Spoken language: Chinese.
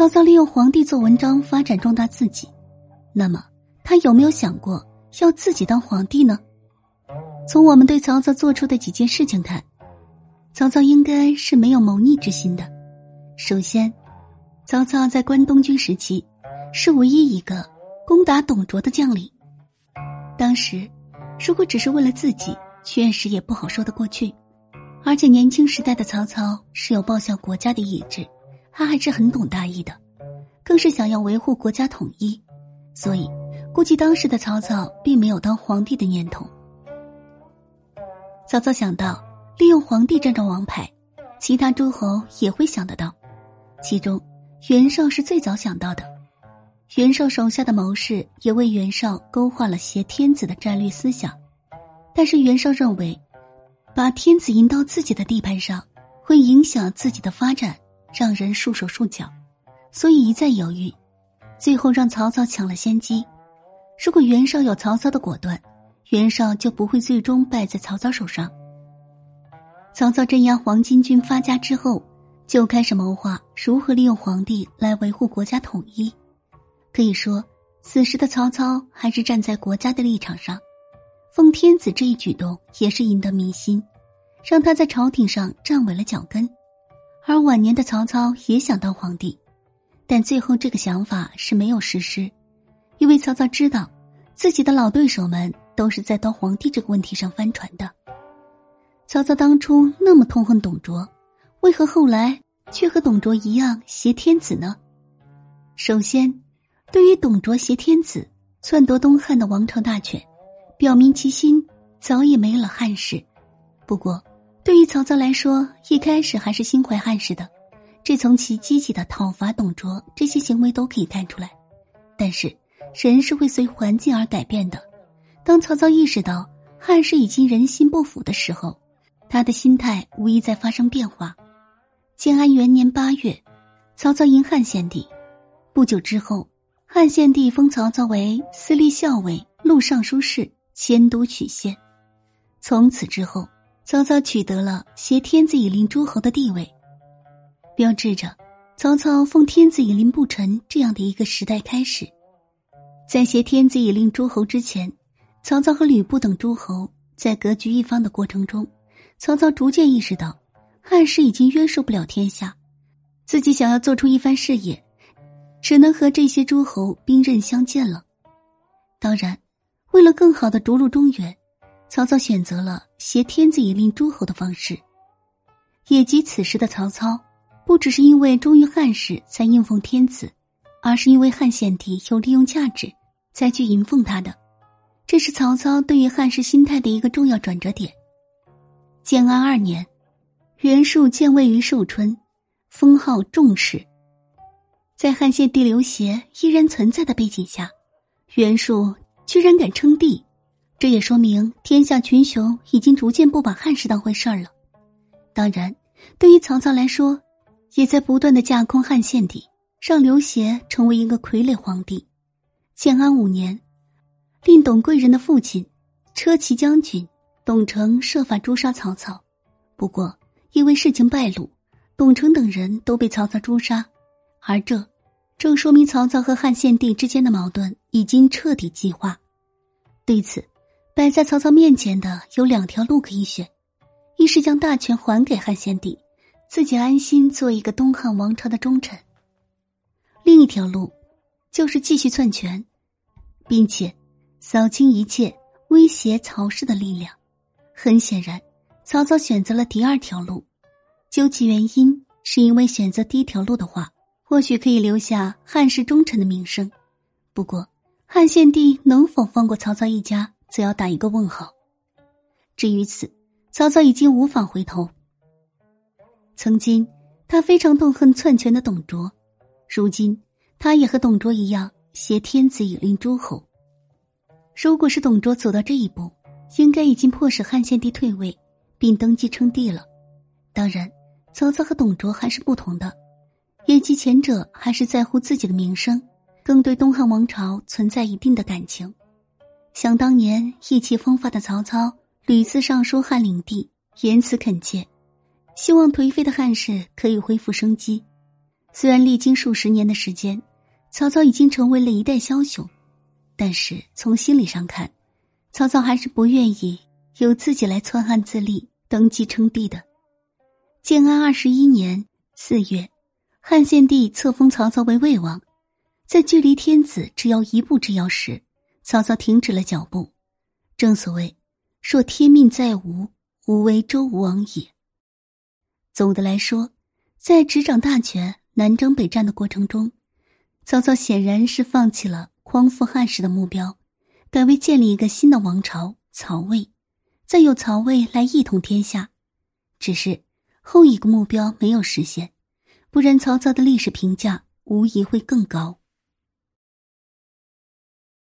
曹操利用皇帝做文章发展壮大自己，那么他有没有想过要自己当皇帝呢？从我们对曹操做出的几件事情看，曹操应该是没有谋逆之心的。首先，曹操在关东军时期是唯一一个攻打董卓的将领。当时，如果只是为了自己，确实也不好说得过去。而且年轻时代的曹操是有报效国家的意志，他还是很懂大义的，更是想要维护国家统一，所以估计当时的曹操并没有当皇帝的念头。曹操想到利用皇帝这张王牌，其他诸侯也会想得到，其中袁绍是最早想到的。袁绍手下的谋士也为袁绍勾画了挟天子的战略思想，但是袁绍认为。把天子引到自己的地盘上，会影响自己的发展，让人束手束脚，所以一再犹豫，最后让曹操抢了先机。如果袁绍有曹操的果断，袁绍就不会最终败在曹操手上。曹操镇压黄巾军发家之后，就开始谋划如何利用皇帝来维护国家统一。可以说，此时的曹操还是站在国家的立场上。奉天子这一举动也是赢得民心，让他在朝廷上站稳了脚跟。而晚年的曹操也想当皇帝，但最后这个想法是没有实施，因为曹操知道自己的老对手们都是在当皇帝这个问题上翻船的。曹操当初那么痛恨董卓，为何后来却和董卓一样挟天子呢？首先，对于董卓挟天子篡夺东汉的王朝大权。表明其心早已没了汉室，不过对于曹操来说，一开始还是心怀汉室的，这从其积极的讨伐董卓这些行为都可以看出来。但是人是会随环境而改变的，当曹操意识到汉室已经人心不服的时候，他的心态无疑在发生变化。建安元年八月，曹操迎汉献帝，不久之后，汉献帝封曹操为司隶校尉、录尚书事。迁都曲县，从此之后，曹操取得了挟天子以令诸侯的地位，标志着曹操奉天子以令不臣这样的一个时代开始。在挟天子以令诸侯之前，曹操和吕布等诸侯在割据一方的过程中，曹操逐渐意识到汉室已经约束不了天下，自己想要做出一番事业，只能和这些诸侯兵刃相见了。当然。为了更好的逐鹿中原，曹操选择了挟天子以令诸侯的方式。也即此时的曹操，不只是因为忠于汉室才应奉天子，而是因为汉献帝有利用价值，才去迎奉他的。这是曹操对于汉室心态的一个重要转折点。建安二年，袁术建位于寿春，封号仲氏。在汉献帝刘协依然存在的背景下，袁术。居然敢称帝，这也说明天下群雄已经逐渐不把汉室当回事儿了。当然，对于曹操来说，也在不断的架空汉献帝，让刘协成为一个傀儡皇帝。建安五年，令董贵人的父亲车骑将军董承设法诛杀曹操，不过因为事情败露，董承等人都被曹操诛杀，而这。正说明曹操和汉献帝之间的矛盾已经彻底激化。对此，摆在曹操面前的有两条路可以选：一是将大权还给汉献帝，自己安心做一个东汉王朝的忠臣；另一条路，就是继续篡权，并且扫清一切威胁曹氏的力量。很显然，曹操选择了第二条路。究其原因，是因为选择第一条路的话。或许可以留下汉室忠臣的名声，不过汉献帝能否放过曹操一家，则要打一个问号。至于此，曹操已经无法回头。曾经他非常痛恨篡权的董卓，如今他也和董卓一样挟天子以令诸侯。如果是董卓走到这一步，应该已经迫使汉献帝退位，并登基称帝了。当然，曹操和董卓还是不同的。也即前者还是在乎自己的名声，更对东汉王朝存在一定的感情。想当年意气风发的曹操屡次上书汉灵帝，言辞恳切，希望颓废的汉室可以恢复生机。虽然历经数十年的时间，曹操已经成为了一代枭雄，但是从心理上看，曹操还是不愿意由自己来篡汉自立、登基称帝的。建安二十一年四月，汉献帝册封曹操为魏王，在距离天子只要一步之遥时，曹操停止了脚步。正所谓，若天命在吾，吾为周武王也。总的来说，在执掌大权、南征北战的过程中，曹操显然是放弃了匡复汉室的目标，改为建立一个新的王朝——曹魏，再由曹魏来一统天下。只是后一个目标没有实现，不然曹操的历史评价无疑会更高。